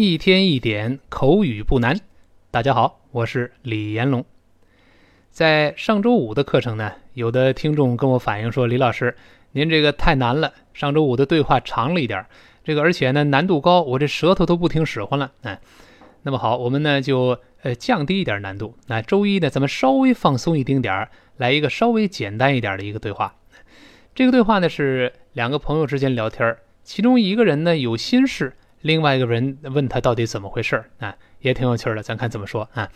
一天一点口语不难。大家好，我是李延龙。在上周五的课程呢，有的听众跟我反映说：“李老师，您这个太难了，上周五的对话长了一点，这个而且呢难度高，我这舌头都不听使唤了。”哎，那么好，我们呢就呃降低一点难度。那周一呢，咱们稍微放松一丁点儿，来一个稍微简单一点的一个对话。这个对话呢是两个朋友之间聊天儿，其中一个人呢有心事，另外一个人问他到底怎么回事儿啊，也挺有趣的。咱看怎么说啊？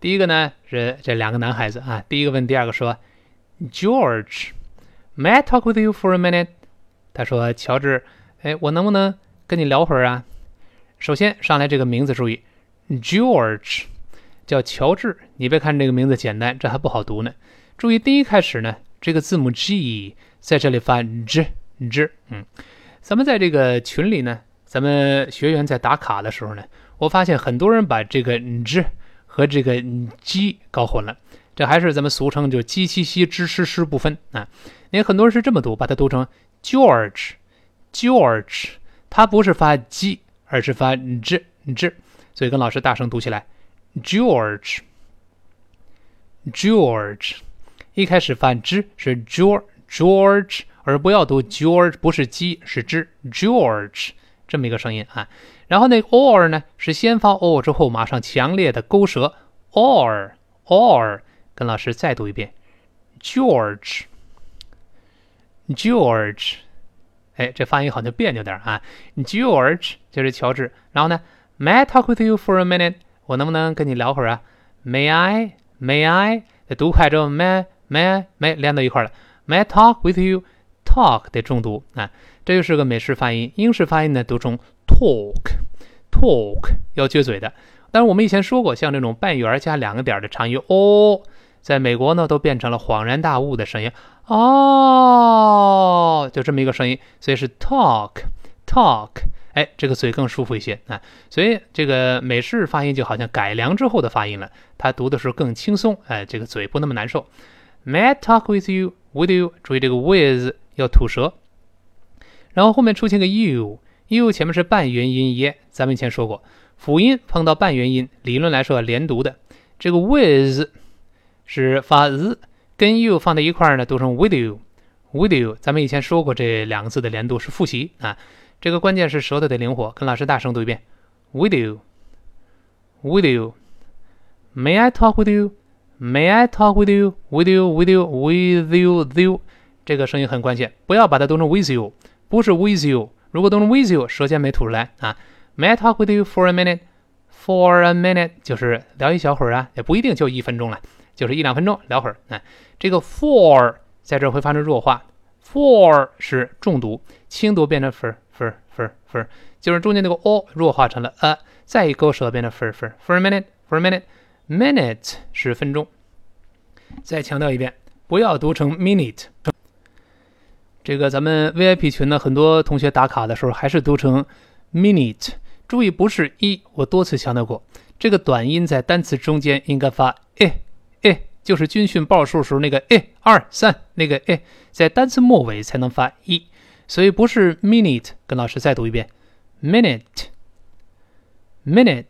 第一个呢是这两个男孩子啊，第一个问第二个说：“George，May I talk with you for a minute？” 他说：“乔治，哎，我能不能跟你聊会儿啊？”首先上来这个名字注意，George 叫乔治，你别看这个名字简单，这还不好读呢。注意第一开始呢，这个字母 G。在这里发 z z，嗯，咱们在这个群里呢，咱们学员在打卡的时候呢，我发现很多人把这个 z 和这个 g 搞混了，这还是咱们俗称就鸡七西知吃诗不分啊。因为很多人是这么读，把它读成 George，George，它不是发 g，而是发 z z，所以跟老师大声读起来，George，George，一开始发 z 是 George。George，而不要读 George，不是鸡，是只 George 这么一个声音啊。然后那个 or 呢，是先发 o 之后马上强烈的勾舌 or or，跟老师再读一遍 George George，哎，这发音好像别扭点啊。George 就是乔治。然后呢，May I talk with you for a minute？我能不能跟你聊会儿啊？May I？May I？读快之后，May May May 连到一块了。May I talk with you? Talk 得重读啊， 这就是个美式发音。英式发音呢，读成 talk，talk 要撅嘴的。但是我们以前说过，像这种半圆加两个点的长音 o，在美国呢都变成了恍然大悟的声音哦，就这么一个声音，所以是 talk，talk，哎，这个嘴更舒服一些啊。所以这个美式发音就好像改良之后的发音了，它读的时候更轻松，哎，这个嘴不那么难受。May I talk with you? With you，注意这个 with 要吐舌，然后后面出现个 you，you 前面是半元音耶，咱们以前说过，辅音碰到半元音，理论来说连读的。这个 with 是发 z，跟 you 放在一块呢，读成 with you，with you。咱们以前说过这两个字的连读是复习啊，这个关键是舌头得灵活，跟老师大声读一遍，with you，with you，May I talk with you？May I talk with you? With you? With you? With you? With you? 这个声音很关键，不要把它读成 with you，不是 with you。如果都是 with you，舌尖没吐出来啊。May I talk with you for a minute? For a minute 就是聊一小会儿啊，也不一定就一分钟了，就是一两分钟聊会儿。啊，这个 for 在这会发生弱化，for 是重读，轻读变成 fer fer fer fer，就是中间那个 o 弱化成了 a，再一勾舌变成 fer fer。For a minute, for a minute。Minute 是分钟，再强调一遍，不要读成 minute。这个咱们 VIP 群呢，很多同学打卡的时候还是读成 minute。注意，不是一，我多次强调过，这个短音在单词中间应该发 e e，就是军训报数时候那个 e 二三那个 e，在单词末尾才能发一，所以不是 minute。跟老师再读一遍，minute，minute。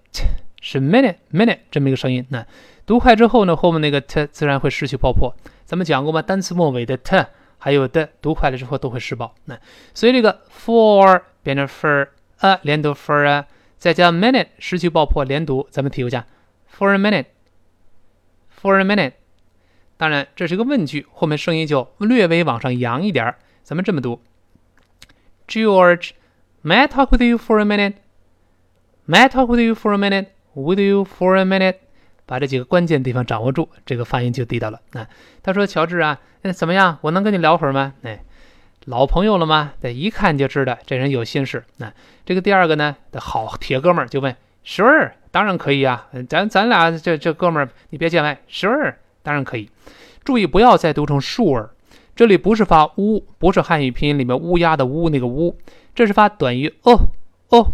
是 minute minute 这么一个声音，那读快之后呢，后面那个 t 自然会失去爆破。咱们讲过吗？单词末尾的 t 还有的读快了之后都会失爆。那所以这个 for 变成 for a 连读 for a，再加 minute 失去爆破连读，咱们体会一下 for a minute for a minute。当然这是个问句，后面声音就略微往上扬一点儿。咱们这么读：George，may I talk with you for a minute？May I talk with you for a minute？With you for a minute，把这几个关键地方掌握住，这个发音就地道了。啊，他说：“乔治啊，那怎么样？我能跟你聊会儿吗？”哎，老朋友了吗？对，一看就知道这人有心事。那这个第二个呢，的好铁哥们儿就问：“Sure，当然可以啊。咱咱俩这这哥们儿，你别见外。Sure，当然可以。注意不要再读成 sure，这里不是发乌，不是汉语拼音里面乌鸦的乌那个乌，这是发短于哦哦。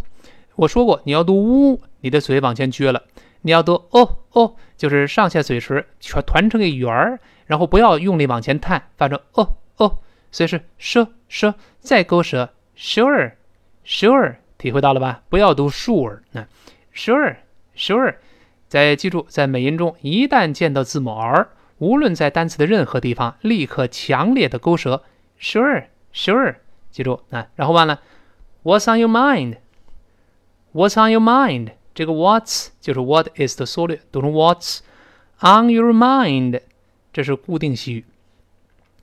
我说过，你要读乌。”你的嘴往前撅了，你要读哦哦，就是上下嘴唇全团成个圆儿，然后不要用力往前探，发出哦哦，所以是 sh sh，再勾舌 sure sure，体会到了吧？不要读 sure，那 sure，sure。再记住，在美音中，一旦见到字母 r，无论在单词的任何地方，立刻强烈的勾舌。Sure，sure，记住啊。然后完了，What's on your mind？What's on your mind？这个 What's 就是 What is 的缩略，读成 What's on your mind？这是固定习语。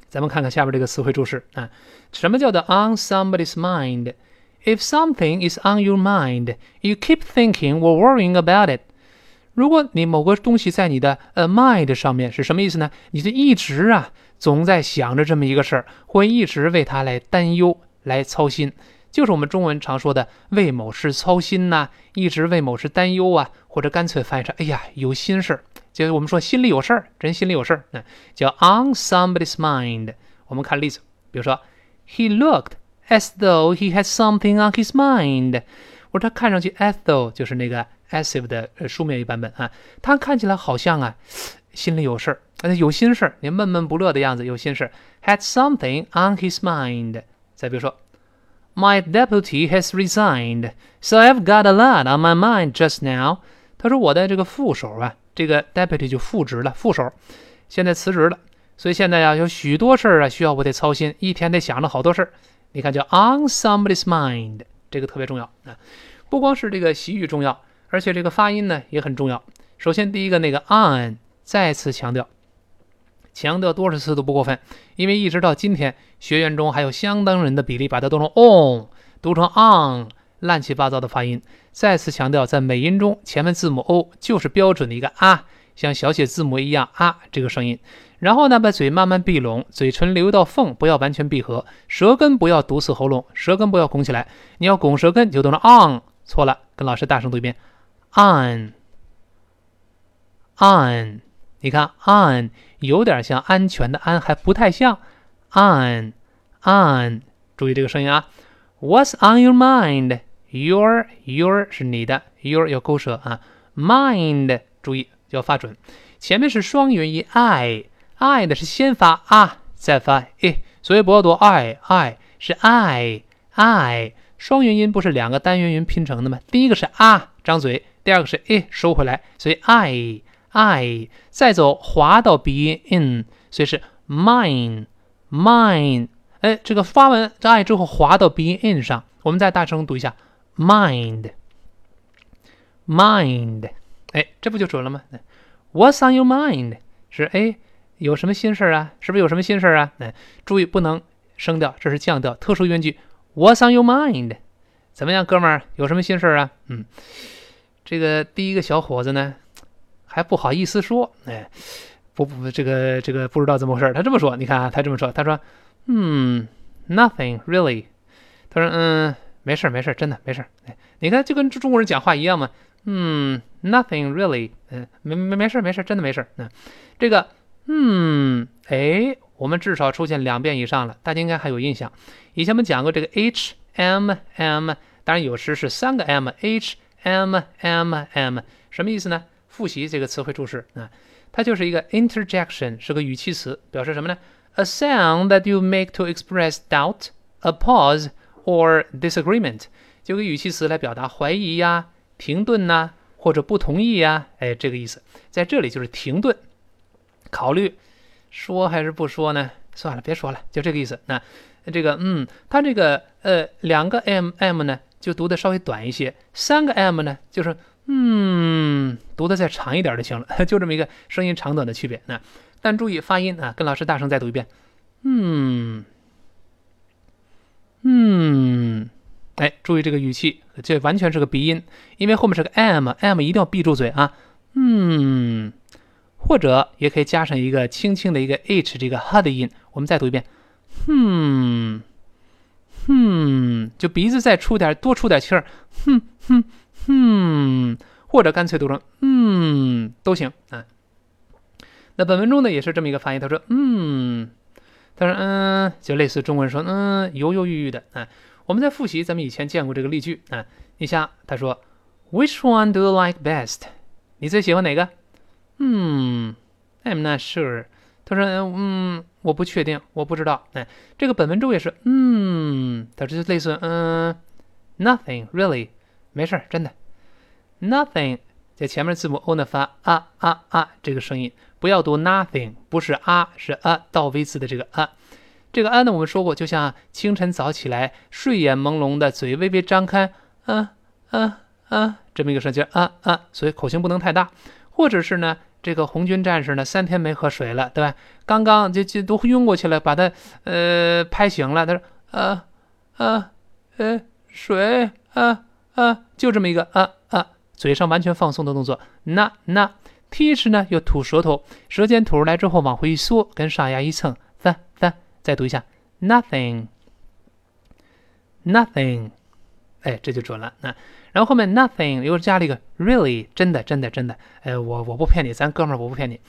咱们看看下边这个词汇注释啊，什么叫做 on somebody's mind？If something is on your mind, you keep thinking or worrying about it. 如果你某个东西在你的呃 mind 上面是什么意思呢？你就一直啊总在想着这么一个事儿，会一直为它来担忧、来操心，就是我们中文常说的为某事操心呐，一直为某事担忧啊，或者干脆翻译成哎呀有心事儿，就是我们说心里有事儿，人心里有事儿，那叫 on somebody's mind。我们看例子，比如说 He looked as though he had something on his mind。我说他看上去 as though 就是那个。passive 的呃书面语版本啊，他看起来好像啊心里有事儿，有心事儿，你闷闷不乐的样子，有心事儿，had something on his mind。再比如说，My deputy has resigned, so I've got a lot on my mind just now。他说我的这个副手啊，这个 deputy 就副职了，副手现在辞职了，所以现在呀有许多事儿啊需要我得操心，一天得想着好多事儿。你看叫 on somebody's mind，这个特别重要啊，不光是这个习语重要。而且这个发音呢也很重要。首先，第一个那个 on 再次强调，强调多少次都不过分。因为一直到今天，学员中还有相当人的比例把它读成 on，读成 on，乱七八糟的发音。再次强调，在美音中，前面字母 o 就是标准的一个啊，像小写字母一样啊这个声音。然后呢，把嘴慢慢闭拢，嘴唇留一道缝，不要完全闭合，舌根不要堵死喉咙，舌根不要拱起来。你要拱舌根，就读成 on，错了，跟老师大声读一遍。on on，你看 on 有点像安全的安，还不太像 on on。注意这个声音啊。What's on your mind? Your your 是你的，your 要勾舌啊。Mind 注意要发准，前面是双元音 i i 的是先发啊，再发 i，所以不要读 i i 是 i i 双元音不是两个单元音拼成的吗？第一个是啊，张嘴。第二个是 i 收回来，所以 i i 再走滑到鼻音 in，所以是 mine mine。哎，这个发完 i 之后滑到鼻音 in 上，我们再大声读一下 mind mind。哎，这不就准了吗？What's on your mind？是哎，有什么心事啊？是不是有什么心事啊？哎，注意不能升调，这是降调，特殊语句。What's on your mind？怎么样，哥们儿，有什么心事啊？嗯。这个第一个小伙子呢，还不好意思说，哎，不不，这个这个不知道怎么回事他这么说，你看啊，他这么说，他说，嗯，nothing really，他说，嗯，没事没事真的没事哎，你看就跟中国人讲话一样嘛，嗯，nothing really，嗯，没没没事没事真的没事嗯，这个，嗯，哎，我们至少出现两遍以上了，大家应该还有印象。以前我们讲过这个 h m m，当然有时是三个 m，h。m m m 什么意思呢？复习这个词汇注释啊，它就是一个 interjection，是个语气词，表示什么呢？A sound that you make to express doubt, a pause or disagreement，就个语气词来表达怀疑呀、停顿呐，或者不同意呀，哎，这个意思，在这里就是停顿，考虑说还是不说呢？算了，别说了，就这个意思。那这个嗯，它这个呃两个 m m 呢？就读的稍微短一些，三个 m 呢，就是嗯，读的再长一点就行了，就这么一个声音长短的区别。那但注意发音啊，跟老师大声再读一遍，嗯嗯，哎，注意这个语气，这完全是个鼻音，因为后面是个 m，m 一定要闭住嘴啊，嗯，或者也可以加上一个轻轻的一个 h 这个 h 的音，我们再读一遍，嗯。哼，就鼻子再出点，多出点气儿，哼哼哼，或者干脆读成嗯都行啊。那本文中呢也是这么一个发音，他说嗯，他说嗯，就类似中文说嗯犹犹豫豫的啊。我们在复习咱们以前见过这个例句啊，你像他说 Which one do you like best？你最喜欢哪个？嗯，I'm not sure。他说嗯。我不确定，我不知道。哎，这个本文中也是，嗯，它这类似，嗯 nothing really，没事儿，真的，nothing 在前面字母 o 呢发啊啊啊这个声音，不要读 nothing，不是啊，是啊倒 v 字的这个啊。这个啊呢，我们说过，就像清晨早起来，睡眼朦胧的，嘴微微张开，啊啊啊，这么一个声劲啊啊，所以口型不能太大。或者是呢，这个红军战士呢，三天没喝水了，对吧？刚刚就就都晕过去了，把他呃拍醒了，他说啊啊呃水啊啊，就这么一个啊啊，嘴上完全放松的动作。那那 teach 呢，又吐舌头，舌尖吐出来之后往回一缩，跟上牙一蹭。再读一下，nothing，nothing，哎，这就准了。那然后后面 nothing 又加了一个 really，真的，真的，真的。哎，我我不骗你，咱哥们儿我不骗你。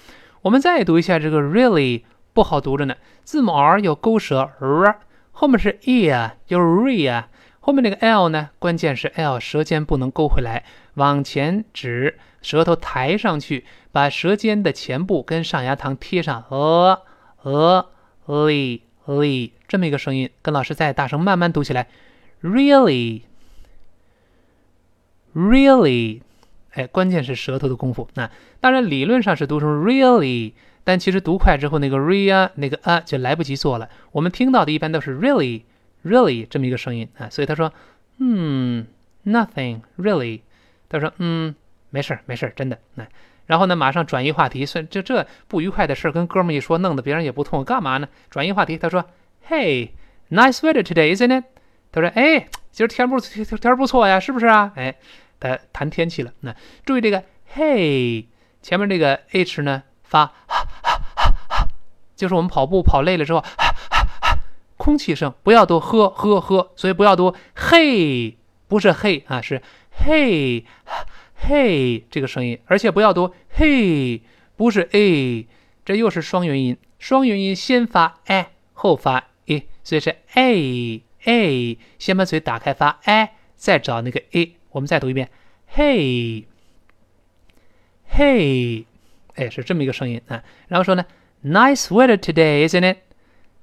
我们再读一下这个 really，不好读着呢。字母 r 有勾舌，r 后面是 e 啊，又 re 啊。后面那个 l 呢，关键是 l 舌尖不能勾回来，往前指，舌头抬上去，把舌尖的前部跟上牙膛贴上，呃呃。li li 这么一个声音，跟老师再大声慢慢读起来，really really，哎，关键是舌头的功夫。那当然理论上是读成 really，但其实读快之后，那个 ria 那个啊就来不及做了。我们听到的一般都是 really really 这么一个声音啊。所以他说，嗯，nothing really。他说，嗯，没事儿没事儿，真的。那。然后呢，马上转移话题，所以就这不愉快的事儿跟哥们一说，弄得别人也不痛，干嘛呢？转移话题，他说：“Hey，nice weather today, isn't it？” 他说：“哎，今儿天不天天不错呀，是不是啊？”哎，他谈天气了。那注意这个 “Hey” 前面这个 h 呢发，就是我们跑步跑累了之后，空气声，不要读呵呵呵，所以不要读嘿不是嘿啊，是嘿。嘿，这个声音，而且不要读嘿，不是 a，这又是双元音。双元音先发 a，后发 a，所以是 a a，先把嘴打开发 a，再找那个 a。我们再读一遍，嘿，嘿，哎，是这么一个声音啊。然后说呢，nice weather today, isn't it?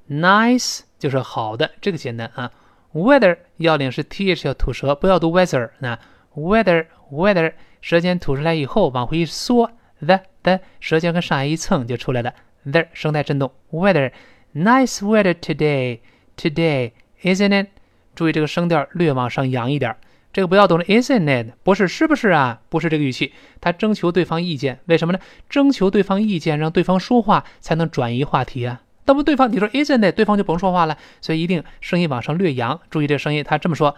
Nice 就是好的，这个简单啊。weather 要领是 th 要吐舌，不要读 weather。那 weather weather。舌尖吐出来以后，往回一缩，the the，舌尖跟上牙一蹭就出来了，the 声带震动。Weather，nice weather today，today，isn't it？注意这个声调略往上扬一点，这个不要读了，isn't it？不是，是不是啊？不是这个语气，他征求对方意见，为什么呢？征求对方意见，让对方说话才能转移话题啊。那不对方你说 isn't it？对方就甭说话了，所以一定声音往上略扬。注意这声音，他这么说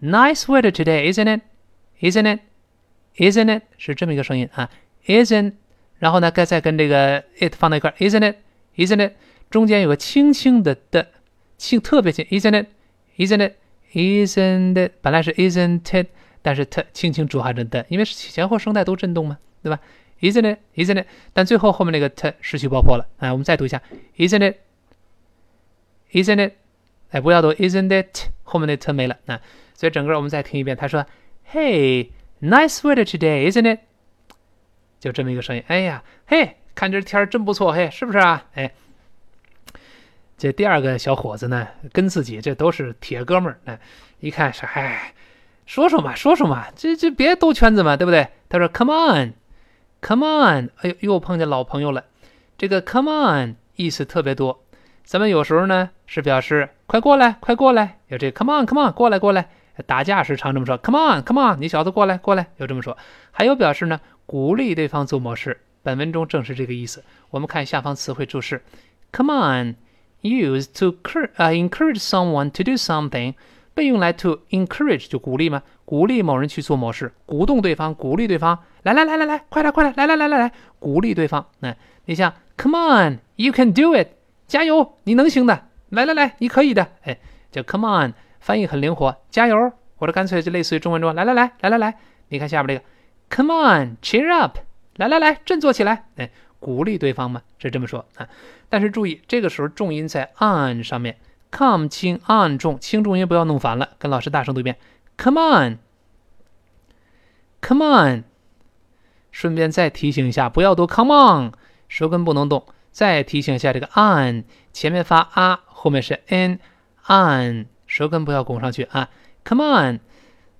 ：nice weather today，isn't it？isn't it？Isn't it 是这么一个声音啊？Isn't，然后呢，该再跟这个 it 放在一块，Isn't it？Isn't it？中间有个轻轻的的，轻特别轻，Isn't it？Isn't it？Isn't it？本来是 Isn't it，但是它轻轻浊化着的，因为前后声带都震动嘛，对吧？Isn't it？Isn't it？但最后后面那个 t 失去爆破了啊！我们再读一下，Isn't it？Isn't it？哎，不要读 Isn't it？后面那 t 没了啊！所以整个我们再听一遍，他说：“Hey。” Nice weather today, isn't it？就这么一个声音。哎呀，嘿，看这天儿真不错，嘿，是不是啊？哎，这第二个小伙子呢，跟自己这都是铁哥们儿。哎，一看是，哎，说说嘛，说说嘛，这这别兜圈子嘛，对不对？他说，Come on Come on，哎呦，又碰见老朋友了。这个 Come on 意思特别多。咱们有时候呢是表示快过来，快过来，有这 Come on，Come on，过来，过来。打架时常这么说，Come on，Come on，你小子过来，过来，就这么说。还有表示呢，鼓励对方做某事。本文中正是这个意思。我们看下方词汇注释，Come on，used to encourage someone to do something，被用来 to encourage 就鼓励吗？鼓励某人去做某事，鼓动对方，鼓励对方，来来来来来，快来快来，来来来来来，鼓励对方。那你像，Come on，you can do it，加油，你能行的，来来来，你可以的。哎，叫 Come on。翻译很灵活，加油，或者干脆就类似于中文中，来来来来来来，你看下边这个，Come on，cheer up，来来来，振作起来，哎，鼓励对方嘛，是这么说啊。但是注意，这个时候重音在 on 上面，come 轻，on 重，轻重音不要弄反了。跟老师大声读一遍，Come on，Come on。顺便再提醒一下，不要读 Come on，舌根不能动。再提醒一下，这个 on 前面发啊，后面是 n，on。舌根不要拱上去啊！Come on，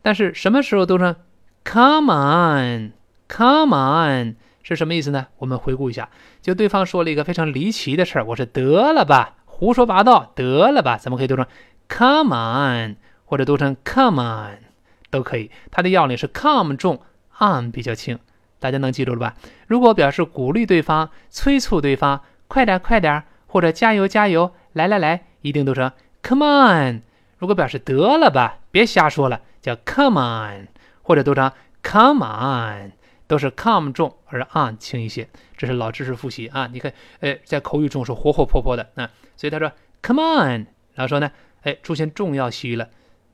但是什么时候都是 come on，come on 是什么意思呢？我们回顾一下，就对方说了一个非常离奇的事儿，我说得了吧，胡说八道，得了吧，咱们可以读成 come on，或者读成 come on 都可以。它的要领是 come 重，on 比较轻，大家能记住了吧？如果表示鼓励对方、催促对方，快点快点，或者加油加油，来来来，一定读成 come on。如果表示得了吧，别瞎说了，叫 come on，或者读成 come on，都是 come 重而 on 轻一些。这是老知识复习啊！你看，哎，在口语中是活活泼泼的啊。所以他说 come on，然后说呢，哎，出现重要习语了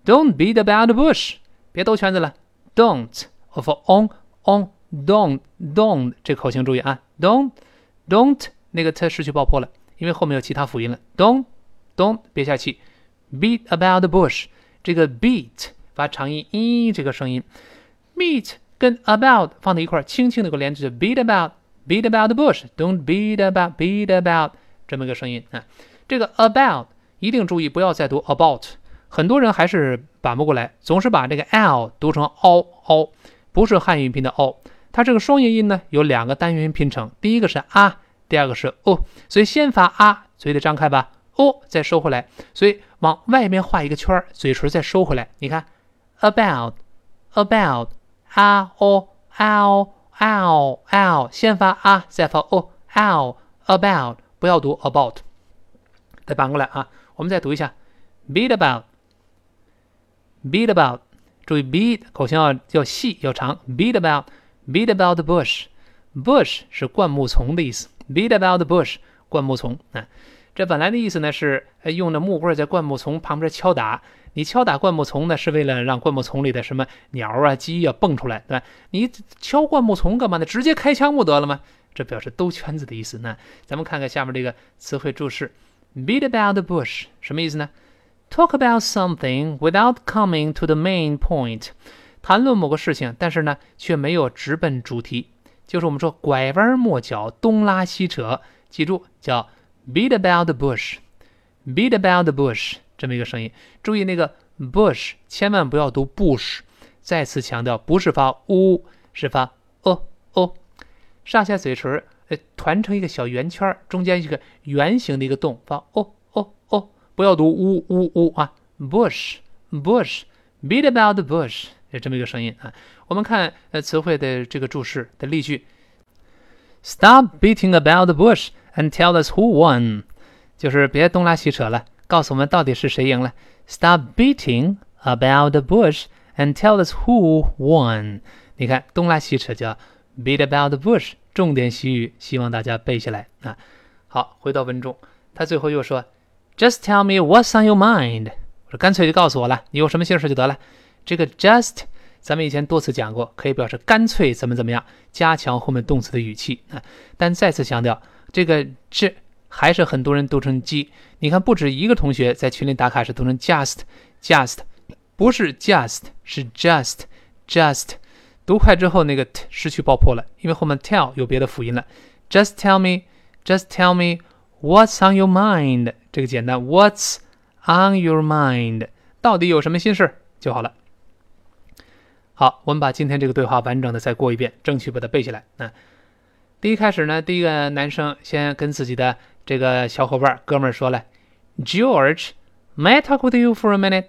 ，don't beat about the bush，别兜圈子了，don't of on on don't don't 这口型注意啊，don't don't 那个它失去爆破了，因为后面有其他辅音了，don't don't 别下气。Beat about the bush，这个 beat 发长音 e 这个声音，beat 跟 about 放在一块儿，轻轻的给我连着，beat about，beat about the bush，don't beat about，beat about 这么一个声音啊。这个 about 一定注意不要再读 about，很多人还是反不过来，总是把这个 l 读成 o o，不是汉语拼的 o，它这个双元音呢有两个单元音拼成，第一个是啊，第二个是 o，所以先发啊，嘴得张开吧。，o，再收回来，所以往外面画一个圈，嘴唇再收回来。你看，about，about，啊哦，ow ow ow，先发啊，再发哦，ow，about，不要读 about。再反过来啊，我们再读一下，beat about，beat about，注意 beat 口型要要细要长，beat about，beat about the bush，bush 是灌木丛的意思，beat about the bush，灌木丛啊。这本来的意思呢是，用的木棍在灌木丛旁边敲打。你敲打灌木丛呢，是为了让灌木丛里的什么鸟啊、鸡啊蹦出来，对吧？你敲灌木丛干嘛呢？直接开枪不得了吗？这表示兜圈子的意思。那咱们看看下面这个词汇注释：beat about the bush，什么意思呢？talk about something without coming to the main point，谈论某个事情，但是呢却没有直奔主题，就是我们说拐弯抹角、东拉西扯。记住，叫。Beat about the bush, beat about the bush，这么一个声音。注意那个 bush，千万不要读 bush。再次强调，不是发 u，是发 o o。上下嘴唇呃团成一个小圆圈，中间一个圆形的一个洞，发哦哦哦。不要读呜呜呜啊，bush bush beat about the bush，是这么一个声音啊。我们看呃词汇的这个注释的例句：Stop beating about the bush。And tell us who won，就是别东拉西扯了，告诉我们到底是谁赢了。Stop beating about the bush and tell us who won。你看东拉西扯叫 beat about the bush，重点习语，希望大家背下来啊。好，回到文中，他最后又说，Just tell me what's on your mind。我说干脆就告诉我了，你有什么心事就得了。这个 just，咱们以前多次讲过，可以表示干脆怎么怎么样，加强后面动词的语气啊。但再次强调。这个这还是很多人读成 G，你看不止一个同学在群里打卡时读成 just，just，不是 just，是 just，just，读快之后那个 t 失去爆破了，因为后面 tell 有别的辅音了。Just tell me，just tell me what's on your mind，这个简单，what's on your mind，到底有什么心事就好了。好，我们把今天这个对话完整的再过一遍，争取把它背下来。那。第一开始呢，第一个男生先跟自己的这个小伙伴哥们儿说了：“George，may I talk with you for a minute？”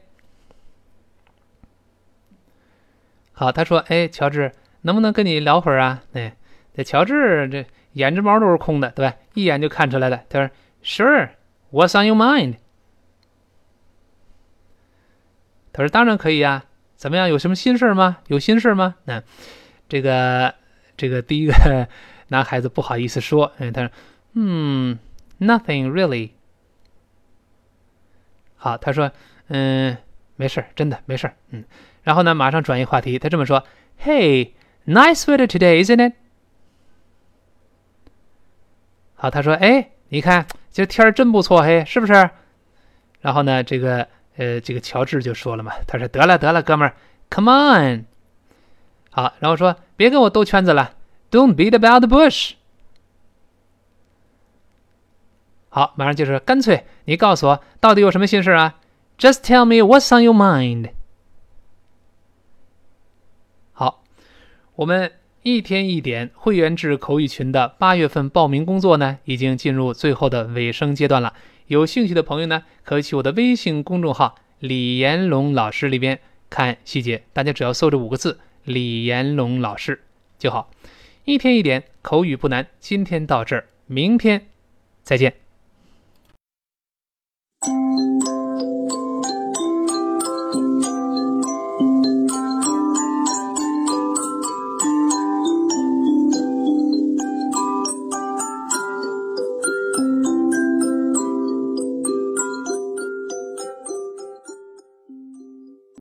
好，他说：“哎，乔治，能不能跟你聊会儿啊？”哎，这乔治这眼睫毛都是空的，对吧？一眼就看出来了。他说：“Sure，what's on your mind？” 他说：“当然可以呀，怎么样？有什么心事吗？有心事吗？”那这个这个第一个。男孩子不好意思说，嗯，他说，嗯，nothing really。好，他说，嗯，没事儿真的没事儿嗯。然后呢，马上转移话题，他这么说，Hey，nice weather today，isn't it？好，他说，哎，你看，今天儿真不错，嘿，是不是？然后呢，这个，呃，这个乔治就说了嘛，他说，得了得了，哥们儿，come on。好，然后说，别跟我兜圈子了。Don't beat about the bush。好，马上就是干脆，你告诉我到底有什么心事啊 just tell me what's on your mind. 好我们一天一点会员制口语群的八月份报名工作呢已经进入最后的尾声阶段了。有兴趣的朋友呢可以去我的微信公众号李延龙老师里边看细节。大家只要搜这五个字李延龙老师就好。一天一点口语不难今天到这儿明天再见。